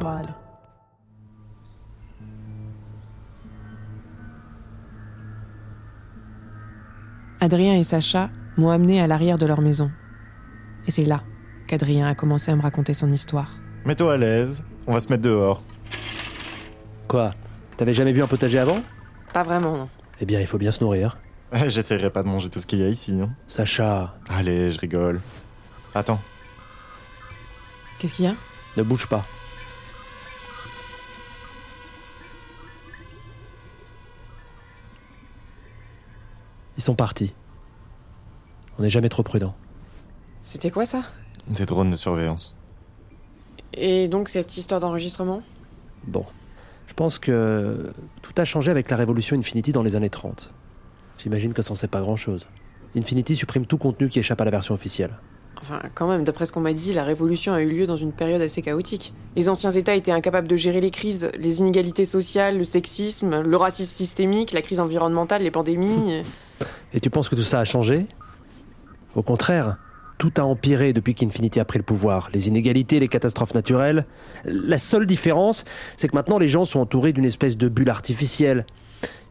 Europod. Adrien et Sacha m'ont amené à l'arrière de leur maison. Et c'est là qu'Adrien a commencé à me raconter son histoire. Mets-toi à l'aise, on va se mettre dehors. Quoi? T'avais jamais vu un potager avant? Pas vraiment, non. Eh bien, il faut bien se nourrir. Eh, J'essaierai pas de manger tout ce qu'il y a ici. Hein. Sacha, Allez, je rigole. Attends, Qu'est-ce qu'il y a? Ne bouge pas. Ils sont partis. On n'est jamais trop prudent. C'était quoi ça? Des drones de surveillance. Et donc cette histoire d'enregistrement? Bon. Je pense que tout a changé avec la révolution Infinity dans les années 30. J'imagine que ça n'en sait pas grand-chose. Infinity supprime tout contenu qui échappe à la version officielle. Enfin, quand même, d'après ce qu'on m'a dit, la révolution a eu lieu dans une période assez chaotique. Les anciens États étaient incapables de gérer les crises, les inégalités sociales, le sexisme, le racisme systémique, la crise environnementale, les pandémies. Et tu penses que tout ça a changé? Au contraire, tout a empiré depuis qu'Infinity a pris le pouvoir. Les inégalités, les catastrophes naturelles. La seule différence, c'est que maintenant les gens sont entourés d'une espèce de bulle artificielle.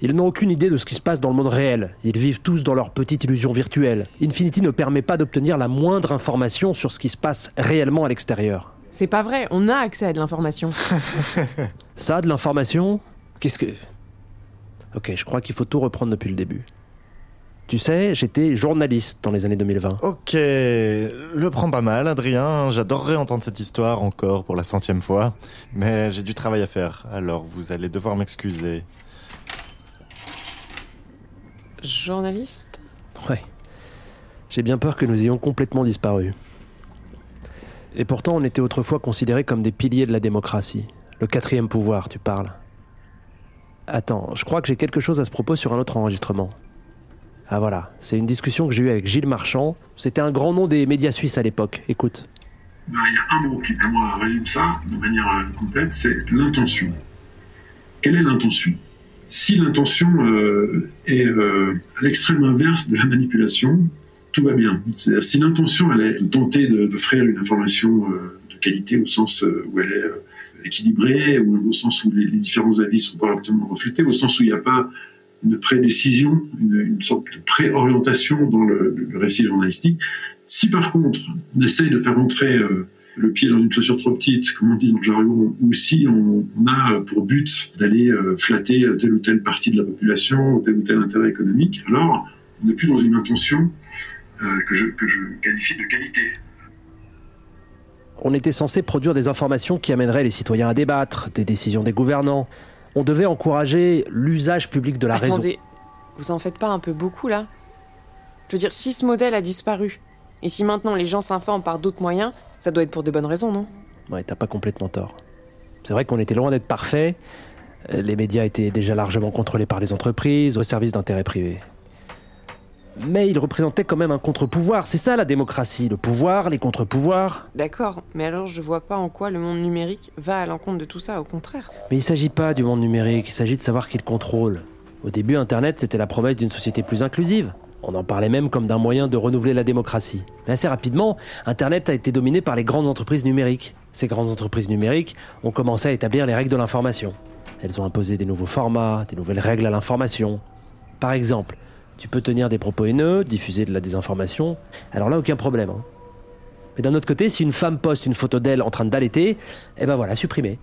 Ils n'ont aucune idée de ce qui se passe dans le monde réel. Ils vivent tous dans leur petite illusion virtuelle. Infinity ne permet pas d'obtenir la moindre information sur ce qui se passe réellement à l'extérieur. C'est pas vrai, on a accès à de l'information. Ça, de l'information? Qu'est-ce que... Ok, je crois qu'il faut tout reprendre depuis le début. Tu sais, j'étais journaliste dans les années 2020. Ok, le prends pas mal, Adrien. J'adorerais entendre cette histoire encore pour la centième fois. Mais j'ai du travail à faire, alors vous allez devoir m'excuser. Journaliste? Ouais. J'ai bien peur que nous ayons complètement disparu. Et pourtant, on était autrefois considérés comme des piliers de la démocratie. Le quatrième pouvoir, tu parles. Attends, je crois que j'ai quelque chose à ce propos sur un autre enregistrement. Ah voilà, c'est une discussion que j'ai eue avec Gilles Marchand. C'était un grand nom des médias suisses à l'époque. Écoute. Ben, il y a un mot qui, pour moi, résume ça de manière euh, complète, c'est l'intention. Quelle est l'intention? Si l'intention euh, est euh, à l'extrême inverse de la manipulation, tout va bien. Si l'intention, elle est de- d'offrir une information de qualité au sens où elle est équilibrée, au sens où les, les différents avis sont correctement reflétés, au sens où il n'y a pas une prédécision, une, une sorte de préorientation dans le, récit journalistique. Si par contre, on essaye de faire entrer euh, le pied dans une chaussure trop petite, comme on dit dans le jargon, ou si on, on a pour but d'aller euh, flatter telle ou telle partie de la population, ou tel ou tel intérêt économique, alors on n'est plus dans une intention euh, que, je, que je qualifie de qualité. On était censé produire des informations qui amèneraient les citoyens à débattre, des décisions des gouvernants. On devait encourager l'usage public de la raison. Attendez, vous en faites pas un peu beaucoup là? Je veux dire, si ce modèle a disparu, et si maintenant les gens s'informent par d'autres moyens, ça doit être pour des bonnes raisons, non? Ouais, t'as pas complètement tort. C'est vrai qu'on était loin d'être parfait. Euh, Les médias étaient déjà largement contrôlés par les entreprises, au service d'intérêts privés. Mais ils représentaient quand même un contre-pouvoir. C'est ça la démocratie, le pouvoir, les contre-pouvoirs. D'accord, mais alors je vois pas en quoi le monde numérique va à l'encontre de tout ça, au contraire. Mais il s'agit pas du monde numérique, il s'agit de savoir qui le contrôle. Au début, Internet, c'était la promesse d'une société plus inclusive. On en parlait même comme d'un moyen de renouveler la démocratie. Mais assez rapidement, Internet a été dominé par les grandes entreprises numériques. Ces grandes entreprises numériques ont commencé à établir les règles de l'information. Elles ont imposé des nouveaux formats, des nouvelles règles à l'information. Par exemple, tu peux tenir des propos haineux, diffuser de la désinformation. Alors là, aucun problème. hein. Mais d'un autre côté, si une femme poste une photo d'elle en train d'allaiter, eh ben voilà, supprimé.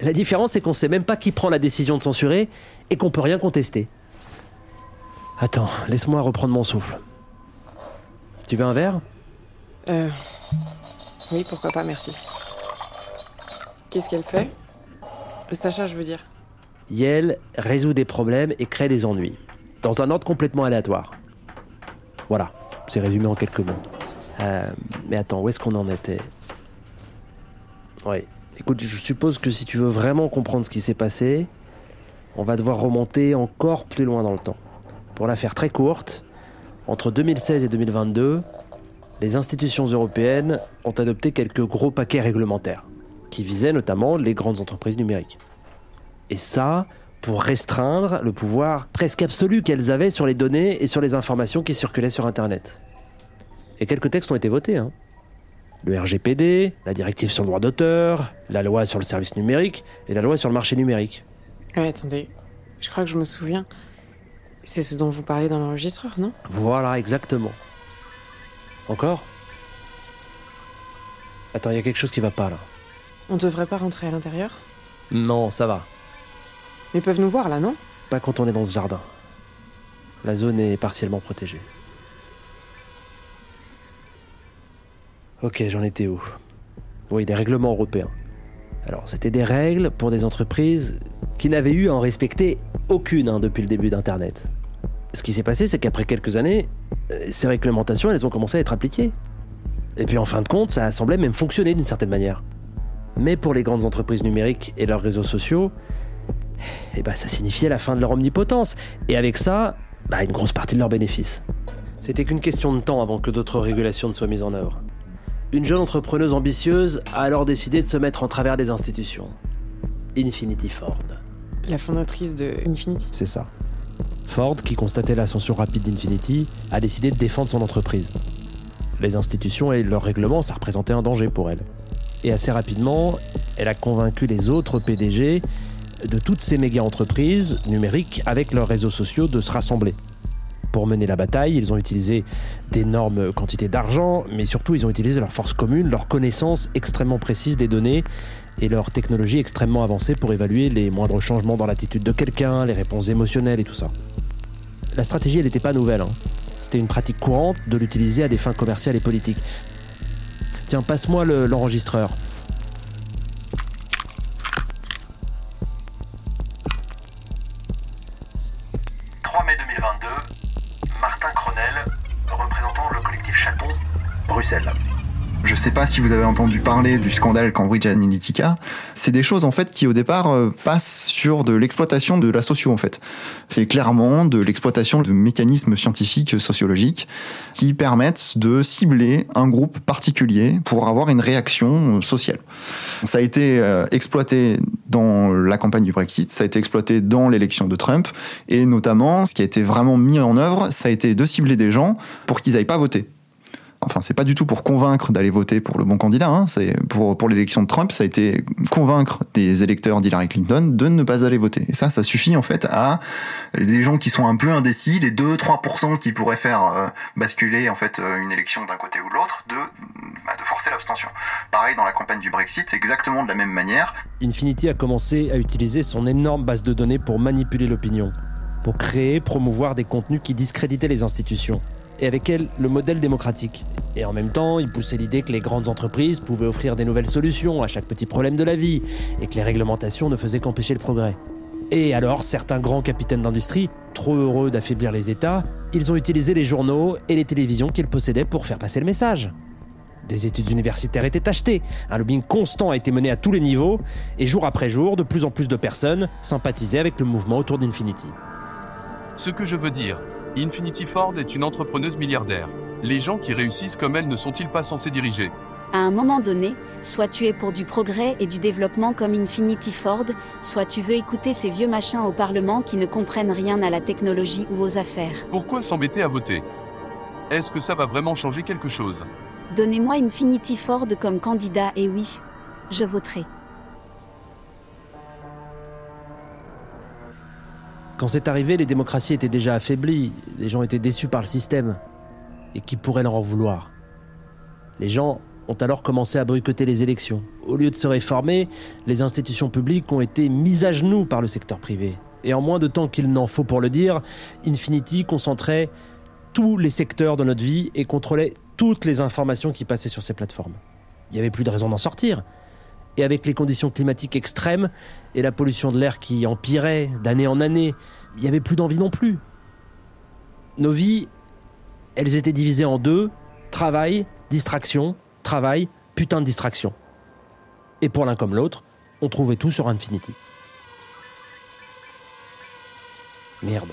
La différence, c'est qu'on sait même pas qui prend la décision de censurer et qu'on peut rien contester. Attends, laisse-moi reprendre mon souffle. Tu veux un verre? Euh. Oui, pourquoi pas, merci. Qu'est-ce qu'elle fait? Euh, Sacha, je veux dire. Yel résout des problèmes et crée des ennuis. Dans un ordre complètement aléatoire. Voilà, c'est résumé en quelques mots. Euh, mais attends, où est-ce qu'on en était? Oui. Écoute, je suppose que si tu veux vraiment comprendre ce qui s'est passé, on va devoir remonter encore plus loin dans le temps. Pour la faire très courte, entre 2016 et 2022, les institutions européennes ont adopté quelques gros paquets réglementaires, qui visaient notamment les grandes entreprises numériques. Et ça, pour restreindre le pouvoir presque absolu qu'elles avaient sur les données et sur les informations qui circulaient sur Internet. Et quelques textes ont été votés. Hein. Le RGPD, la directive sur le droit d'auteur, la loi sur le service numérique et la loi sur le marché numérique. Ouais, attendez, je crois que je me souviens. C'est ce dont vous parlez dans l'enregistreur, non? Voilà, exactement. Encore? Attends, il y a quelque chose qui va pas là. On devrait pas rentrer à l'intérieur? Non, ça va. Ils peuvent nous voir là, non? Pas quand on est dans ce jardin. La zone est partiellement protégée. Ok, j'en étais où? Oui, des règlements européens. Alors, c'était des règles pour des entreprises qui n'avaient eu à en respecter aucune hein, depuis le début d'Internet. Ce qui s'est passé, c'est qu'après quelques années, euh, ces réglementations, elles ont commencé à être appliquées. Et puis en fin de compte, ça a semblé même fonctionner d'une certaine manière. Mais pour les grandes entreprises numériques et leurs réseaux sociaux, eh ben, ça signifiait la fin de leur omnipotence. Et avec ça, bah, une grosse partie de leurs bénéfices. C'était qu'une question de temps avant que d'autres régulations ne soient mises en œuvre. Une jeune entrepreneuse ambitieuse a alors décidé de se mettre en travers des institutions. Infinity Ford. La fondatrice de Infinity C'est ça. Ford, qui constatait l'ascension rapide d'Infinity, a décidé de défendre son entreprise. Les institutions et leurs règlements, ça représentait un danger pour elle. Et assez rapidement, elle a convaincu les autres PDG de toutes ces méga-entreprises numériques avec leurs réseaux sociaux de se rassembler. Pour mener la bataille, ils ont utilisé d'énormes quantités d'argent, mais surtout ils ont utilisé leur force commune, leur connaissance extrêmement précise des données et leur technologie extrêmement avancée pour évaluer les moindres changements dans l'attitude de quelqu'un, les réponses émotionnelles et tout ça. La stratégie, elle n'était pas nouvelle. Hein. C'était une pratique courante de l'utiliser à des fins commerciales et politiques. Tiens, passe-moi l'enregistreur. 3 Je sais pas si vous avez entendu parler du scandale Cambridge Analytica. C'est des choses en fait qui au départ euh, passent sur de l'exploitation de la socio en fait. C'est clairement de l'exploitation de mécanismes scientifiques sociologiques qui permettent de cibler un groupe particulier pour avoir une réaction euh, sociale. Ça a été euh, exploité dans la campagne du Brexit, ça a été exploité dans l'élection de Trump et notamment ce qui a été vraiment mis en œuvre, ça a été de cibler des gens pour qu'ils n'aillent pas voter enfin c'est pas du tout pour convaincre d'aller voter pour le bon candidat, hein. pour, l'élection de Trump, ça a été convaincre des électeurs d'Hillary Clinton de ne pas aller voter. Et ça, ça suffit en fait à des gens qui sont un peu indécis, les 2-3% qui pourraient faire euh, basculer en fait euh, une élection d'un côté ou de l'autre, de, bah, de forcer l'abstention. Pareil dans la campagne du Brexit, exactement de la même manière. Infinity a commencé à utiliser son énorme base de données pour manipuler l'opinion, pour créer, promouvoir des contenus qui discréditaient les institutions et avec elle le modèle démocratique. Et en même temps, il poussait l'idée que les grandes entreprises pouvaient offrir des nouvelles solutions à chaque petit problème de la vie, et que les réglementations ne faisaient qu'empêcher le progrès. Et alors, certains grands capitaines d'industrie, trop heureux d'affaiblir les États, ils ont utilisé les journaux et les télévisions qu'ils possédaient pour faire passer le message. Des études universitaires étaient achetées, un lobbying constant a été mené à tous les niveaux, et jour après jour, de plus en plus de personnes sympathisaient avec le mouvement autour d'Infinity. Ce que je veux dire, Infinity Ford est une entrepreneuse milliardaire. Les gens qui réussissent comme elle ne sont-ils pas censés diriger? À un moment donné, soit tu es pour du progrès et du développement comme Infinity Ford, soit tu veux écouter ces vieux machins au Parlement qui ne comprennent rien à la technologie ou aux affaires. Pourquoi s'embêter à voter? Est-ce que ça va vraiment changer quelque chose? Donnez-moi Infinity Ford comme candidat et oui, je voterai. Quand c'est arrivé, les démocraties étaient déjà affaiblies, les gens étaient déçus par le système. Et qui pourrait leur en vouloir? Les gens ont alors commencé à boycotter les élections. Au lieu de se réformer, les institutions publiques ont été mises à genoux par le secteur privé. Et en moins de temps qu'il n'en faut pour le dire, Infinity concentrait tous les secteurs de notre vie et contrôlait toutes les informations qui passaient sur ces plateformes. Il n'y avait plus de raison d'en sortir. Et avec les conditions climatiques extrêmes et la pollution de l'air qui empirait d'année en année, il n'y avait plus d'envie non plus. Nos vies, elles étaient divisées en deux, travail, distraction, travail, putain de distraction. Et pour l'un comme l'autre, on trouvait tout sur Infinity. Merde.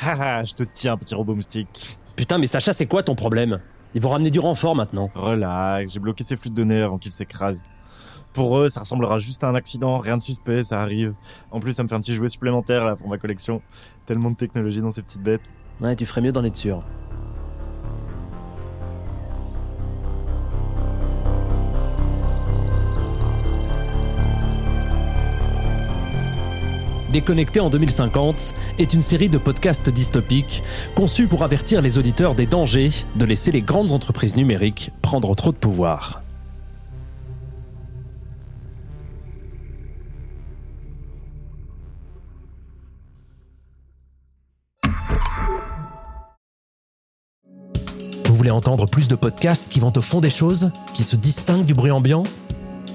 Haha, je te tiens, petit robot moustique. Putain, mais Sacha, c'est quoi ton problème? Ils vont ramener du renfort maintenant. Relax, j'ai bloqué ces flux de données avant qu'ils s'écrasent. Pour eux, ça ressemblera juste à un accident, rien de suspect, ça arrive. En plus, ça me fait un petit jouet supplémentaire là pour ma collection. Tellement de technologie dans ces petites bêtes. Ouais, tu ferais mieux d'en être sûr. Déconnecté en 2050 est une série de podcasts dystopiques conçus pour avertir les auditeurs des dangers de laisser les grandes entreprises numériques prendre trop de pouvoir. Vous voulez entendre plus de podcasts qui vont au fond des choses, qui se distinguent du bruit ambiant?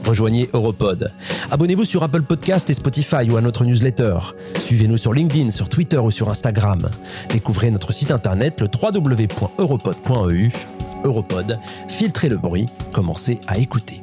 Rejoignez Europod. Abonnez-vous sur Apple Podcast et Spotify ou à notre newsletter. Suivez-nous sur LinkedIn, sur Twitter ou sur Instagram. Découvrez notre site internet le www.europod.eu. Europod, filtrez le bruit, commencez à écouter.